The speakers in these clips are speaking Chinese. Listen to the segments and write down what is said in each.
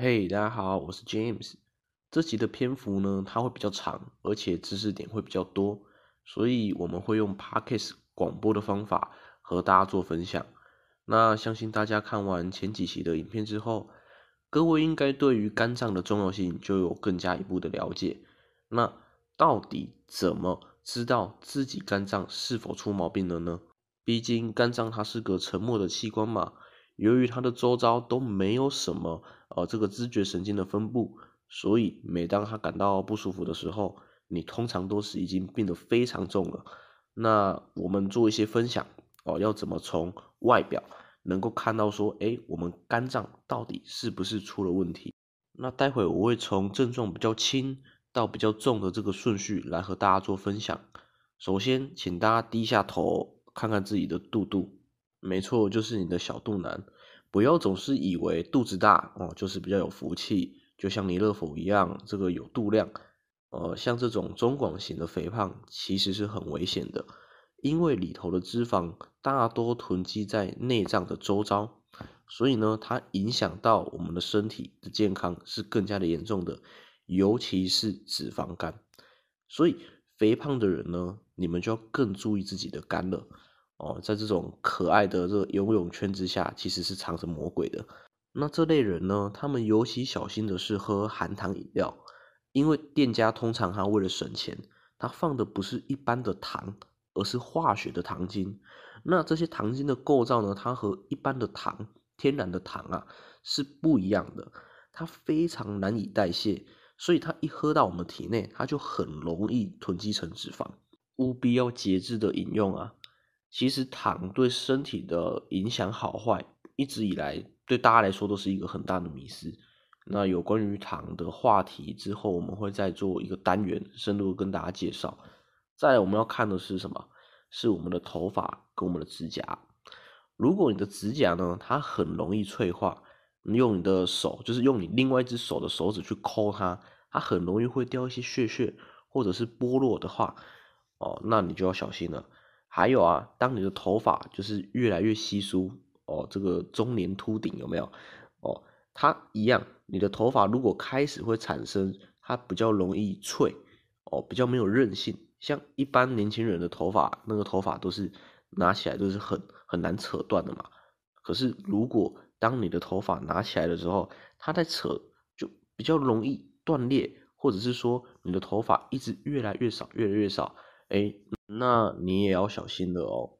嘿，大家好，我是 James。这集的篇幅呢，它会比较长，而且知识点会比较多，所以我们会用 Podcast 广播的方法和大家做分享。那相信大家看完前几期的影片之后，各位应该对于肝脏的重要性就有更加一步的了解。那到底怎么知道自己肝脏是否出毛病了呢？毕竟肝脏它是个沉默的器官嘛。由于它的周遭都没有什么呃这个知觉神经的分布，所以每当他感到不舒服的时候，你通常都是已经病得非常重了。那我们做一些分享哦，要怎么从外表能够看到说，哎，我们肝脏到底是不是出了问题？那待会我会从症状比较轻到比较重的这个顺序来和大家做分享。首先，请大家低下头看看自己的肚肚。没错，就是你的小肚腩。不要总是以为肚子大哦，就是比较有福气，就像弥勒佛一样，这个有肚量。呃，像这种中广型的肥胖，其实是很危险的，因为里头的脂肪大多囤积在内脏的周遭，所以呢，它影响到我们的身体的健康是更加的严重的，尤其是脂肪肝。所以肥胖的人呢，你们就要更注意自己的肝了。哦，在这种可爱的这游泳圈之下，其实是藏着魔鬼的。那这类人呢，他们尤其小心的是喝含糖饮料，因为店家通常他为了省钱，他放的不是一般的糖，而是化学的糖精。那这些糖精的构造呢，它和一般的糖、天然的糖啊是不一样的，它非常难以代谢，所以它一喝到我们体内，它就很容易囤积成脂肪。务必要节制的饮用啊。其实糖对身体的影响好坏，一直以来对大家来说都是一个很大的迷思。那有关于糖的话题之后，我们会再做一个单元，深入跟大家介绍。再我们要看的是什么？是我们的头发跟我们的指甲。如果你的指甲呢，它很容易脆化，你用你的手，就是用你另外一只手的手指去抠它，它很容易会掉一些屑屑，或者是剥落的话，哦，那你就要小心了。还有啊，当你的头发就是越来越稀疏哦，这个中年秃顶有没有？哦，它一样，你的头发如果开始会产生，它比较容易脆哦，比较没有韧性。像一般年轻人的头发，那个头发都是拿起来都是很很难扯断的嘛。可是如果当你的头发拿起来的时候，它在扯就比较容易断裂，或者是说你的头发一直越来越少，越来越少。哎，那你也要小心了哦。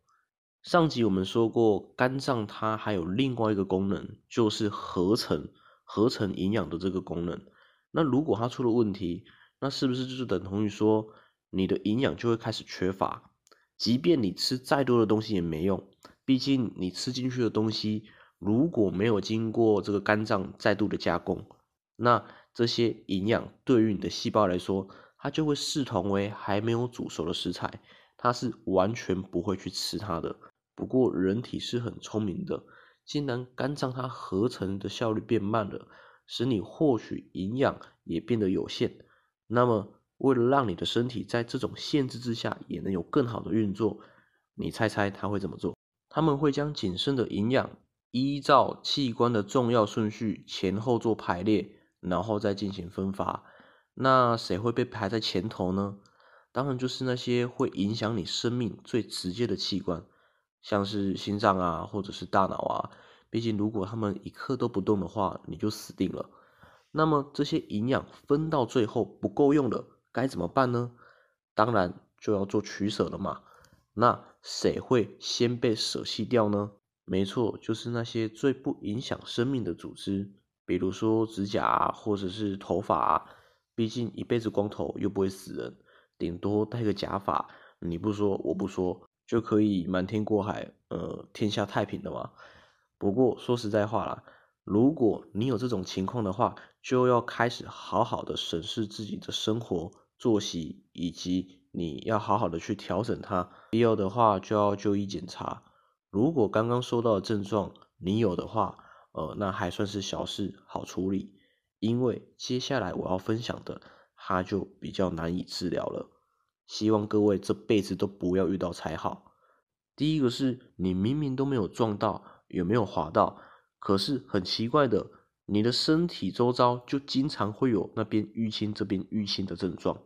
上集我们说过，肝脏它还有另外一个功能，就是合成合成营养的这个功能。那如果它出了问题，那是不是就是等同于说你的营养就会开始缺乏？即便你吃再多的东西也没用，毕竟你吃进去的东西如果没有经过这个肝脏再度的加工，那这些营养对于你的细胞来说。它就会视同为还没有煮熟的食材，它是完全不会去吃它的。不过人体是很聪明的，既然肝脏它合成的效率变慢了，使你获取营养也变得有限。那么为了让你的身体在这种限制之下也能有更好的运作，你猜猜它会怎么做？他们会将仅剩的营养依照器官的重要顺序前后做排列，然后再进行分发。那谁会被排在前头呢？当然就是那些会影响你生命最直接的器官，像是心脏啊，或者是大脑啊。毕竟如果他们一刻都不动的话，你就死定了。那么这些营养分到最后不够用了，该怎么办呢？当然就要做取舍了嘛。那谁会先被舍弃掉呢？没错，就是那些最不影响生命的组织，比如说指甲啊，或者是头发啊。毕竟一辈子光头又不会死人，顶多戴个假发，你不说我不说就可以瞒天过海，呃，天下太平的嘛。不过说实在话啦，如果你有这种情况的话，就要开始好好的审视自己的生活作息，以及你要好好的去调整它。必要的话就要就医检查。如果刚刚说到的症状你有的话，呃，那还算是小事，好处理。因为接下来我要分享的，它就比较难以治疗了。希望各位这辈子都不要遇到才好。第一个是你明明都没有撞到，也没有滑到？可是很奇怪的，你的身体周遭就经常会有那边淤青、这边淤青的症状。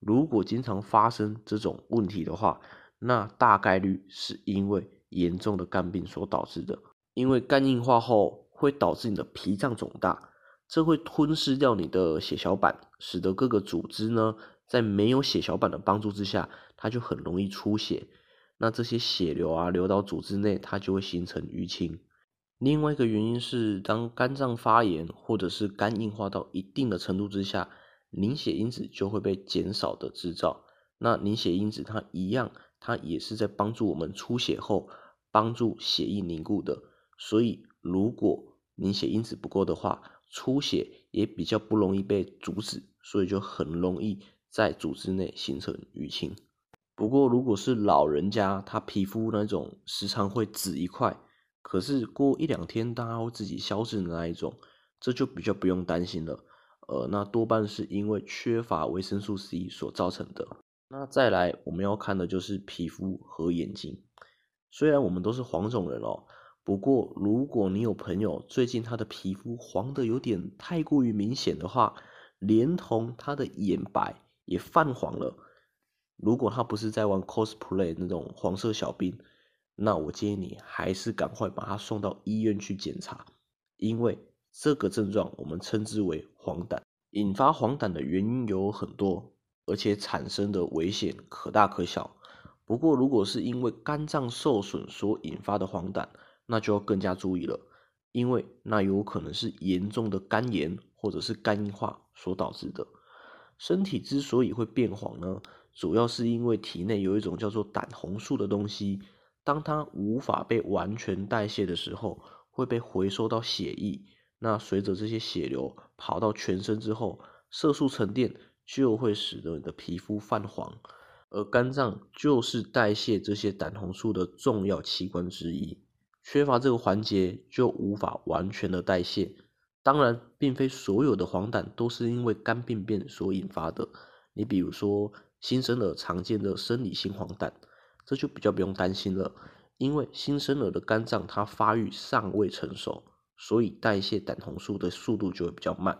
如果经常发生这种问题的话，那大概率是因为严重的肝病所导致的。因为肝硬化后会导致你的脾脏肿大，这会吞噬掉你的血小板，使得各个组织呢在没有血小板的帮助之下，它就很容易出血。那这些血流啊流到组织内，它就会形成淤青。另外一个原因是，当肝脏发炎或者是肝硬化到一定的程度之下，凝血因子就会被减少的制造。那凝血因子它一样，它也是在帮助我们出血后帮助血液凝固的。所以如果凝血因子不够的话，出血也比较不容易被阻止，所以就很容易在组织内形成淤青。不过如果是老人家，他皮肤那种时常会紫一块。可是过一两天，大家会自己消失的那一种，这就比较不用担心了。呃，那多半是因为缺乏维生素 C 所造成的。那再来，我们要看的就是皮肤和眼睛。虽然我们都是黄种人哦，不过如果你有朋友最近他的皮肤黄的有点太过于明显的话，连同他的眼白也泛黄了。如果他不是在玩 cosplay 那种黄色小兵。那我建议你还是赶快把他送到医院去检查，因为这个症状我们称之为黄疸。引发黄疸的原因有很多，而且产生的危险可大可小。不过，如果是因为肝脏受损所引发的黄疸，那就要更加注意了，因为那有可能是严重的肝炎或者是肝硬化所导致的。身体之所以会变黄呢，主要是因为体内有一种叫做胆红素的东西。当它无法被完全代谢的时候，会被回收到血液。那随着这些血流跑到全身之后，色素沉淀就会使得你的皮肤泛黄。而肝脏就是代谢这些胆红素的重要器官之一，缺乏这个环节就无法完全的代谢。当然，并非所有的黄疸都是因为肝病变所引发的。你比如说新生儿常见的生理性黄疸。这就比较不用担心了，因为新生儿的肝脏它发育尚未成熟，所以代谢胆红素的速度就会比较慢。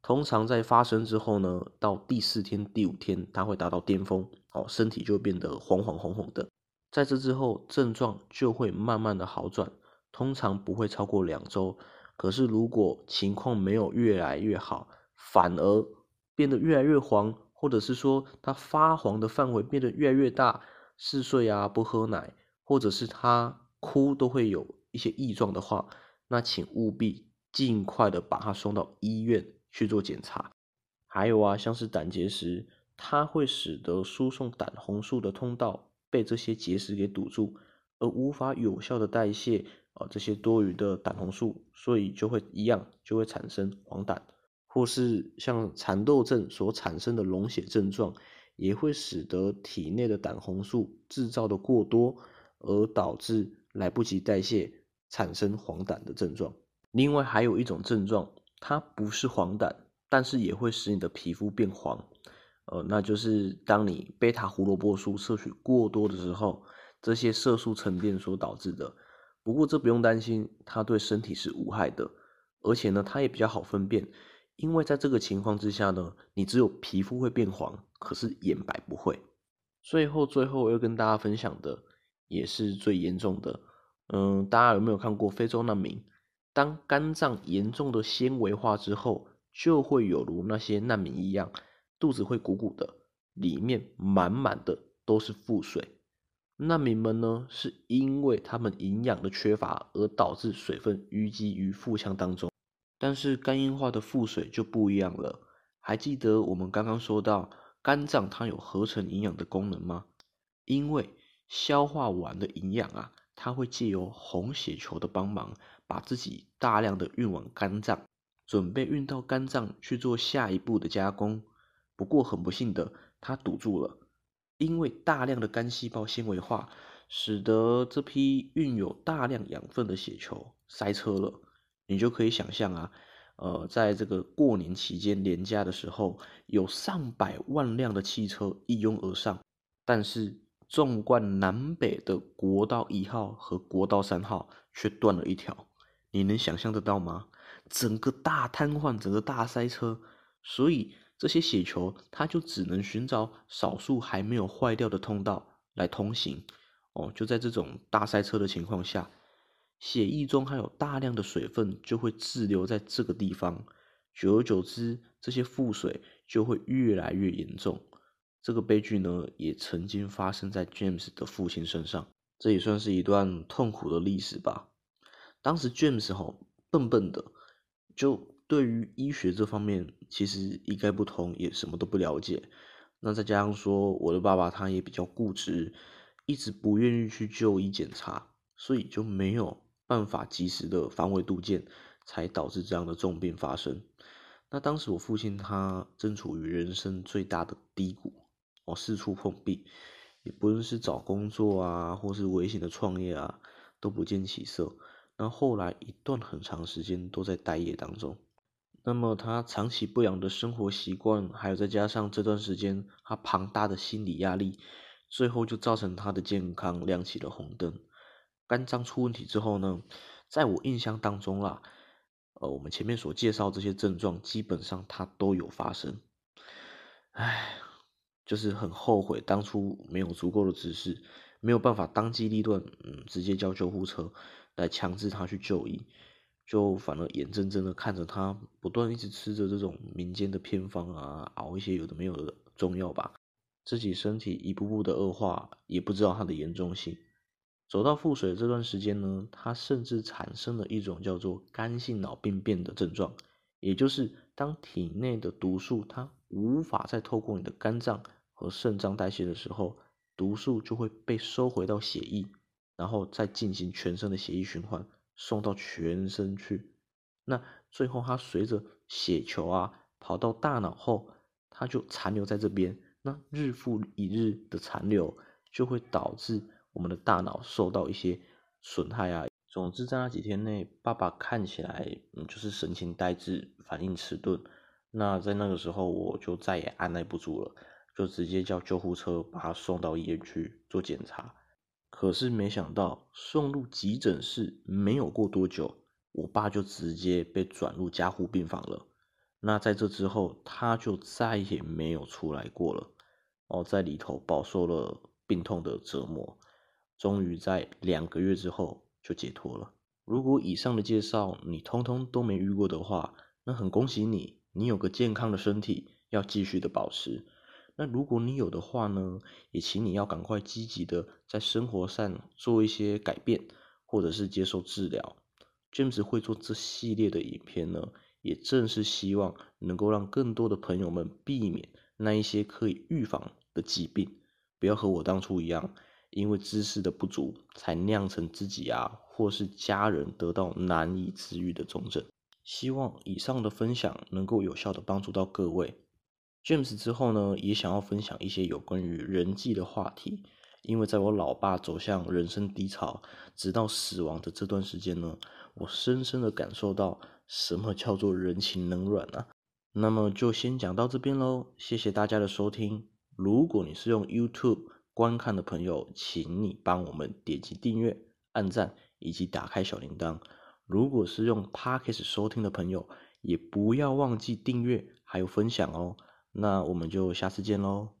通常在发生之后呢，到第四天、第五天，它会达到巅峰，哦，身体就变得黄黄红红的。在这之后，症状就会慢慢的好转，通常不会超过两周。可是如果情况没有越来越好，反而变得越来越黄，或者是说它发黄的范围变得越来越大。嗜睡啊，不喝奶，或者是他哭都会有一些异状的话，那请务必尽快的把他送到医院去做检查。还有啊，像是胆结石，它会使得输送胆红素的通道被这些结石给堵住，而无法有效的代谢啊这些多余的胆红素，所以就会一样就会产生黄疸，或是像蚕豆症所产生的溶血症状。也会使得体内的胆红素制造的过多，而导致来不及代谢，产生黄疸的症状。另外还有一种症状，它不是黄疸，但是也会使你的皮肤变黄，呃，那就是当你贝塔胡萝卜素摄取过多的时候，这些色素沉淀所导致的。不过这不用担心，它对身体是无害的，而且呢，它也比较好分辨。因为在这个情况之下呢，你只有皮肤会变黄，可是眼白不会。最后，最后要跟大家分享的也是最严重的。嗯，大家有没有看过非洲难民？当肝脏严重的纤维化之后，就会有如那些难民一样，肚子会鼓鼓的，里面满满的都是腹水。难民们呢，是因为他们营养的缺乏而导致水分淤积于腹腔当中。但是肝硬化的腹水就不一样了。还记得我们刚刚说到肝脏它有合成营养的功能吗？因为消化完的营养啊，它会借由红血球的帮忙，把自己大量的运往肝脏，准备运到肝脏去做下一步的加工。不过很不幸的，它堵住了，因为大量的肝细胞纤维化，使得这批运有大量养分的血球塞车了。你就可以想象啊，呃，在这个过年期间连假的时候，有上百万辆的汽车一拥而上，但是纵贯南北的国道一号和国道三号却断了一条，你能想象得到吗？整个大瘫痪，整个大塞车，所以这些血球它就只能寻找少数还没有坏掉的通道来通行。哦，就在这种大塞车的情况下，血液中含有大量的水分就会滞留在这个地方，久而久之，这些腹水就会越来越严重。这个悲剧呢，也曾经发生在 James 的父亲身上，这也算是一段痛苦的历史吧。当时 James 哈笨笨的，就对于医学这方面其实一概不通，也什么都不了解。那再加上说，我的爸爸他也比较固执。一直不愿意去就医检查，所以就没有办法及时的防微杜渐，才导致这样的重病发生。那当时我父亲他正处于人生最大的低谷，哦，四处碰壁，也不论是找工作啊，或是危险的创业啊，都不见起色。那后来一段很长时间都在待业当中。那么他长期不良的生活习惯，还有再加上这段时间他庞大的心理压力。最后就造成他的健康亮起了红灯，肝脏出问题之后呢，在我印象当中啦，呃，我们前面所介绍这些症状，基本上他都有发生。唉，就是很后悔当初没有足够的知识，没有办法当机立断，嗯，直接叫救护车来强制他去就医，就反而眼睁睁的看着他不断一直吃着这种民间的偏方啊，熬一些有的没有的中药吧。自己身体一步步的恶化，也不知道它的严重性。走到腹水这段时间呢，他甚至产生了一种叫做肝性脑病变的症状，也就是当体内的毒素它无法再透过你的肝脏和肾脏代谢的时候，毒素就会被收回到血液，然后再进行全身的血液循环，送到全身去。那最后它随着血球啊跑到大脑后，它就残留在这边。那日复一日的残留，就会导致我们的大脑受到一些损害啊。总之，在那几天内，爸爸看起来嗯就是神情呆滞，反应迟钝。那在那个时候，我就再也按耐不住了，就直接叫救护车把他送到医院去做检查。可是没想到，送入急诊室没有过多久，我爸就直接被转入加护病房了。那在这之后，他就再也没有出来过了。哦，在里头饱受了病痛的折磨，终于在两个月之后就解脱了。如果以上的介绍你通通都没遇过的话，那很恭喜你，你有个健康的身体要继续的保持。那如果你有的话呢，也请你要赶快积极的在生活上做一些改变，或者是接受治疗。James 会做这系列的影片呢。也正是希望能够让更多的朋友们避免那一些可以预防的疾病，不要和我当初一样，因为知识的不足才酿成自己啊或是家人得到难以治愈的重症。希望以上的分享能够有效的帮助到各位。James 之后呢，也想要分享一些有关于人际的话题，因为在我老爸走向人生低潮，直到死亡的这段时间呢，我深深的感受到。什么叫做人情冷暖啊？那么就先讲到这边喽，谢谢大家的收听。如果你是用 YouTube 观看的朋友，请你帮我们点击订阅、按赞以及打开小铃铛。如果是用 Podcast 收听的朋友，也不要忘记订阅还有分享哦。那我们就下次见喽。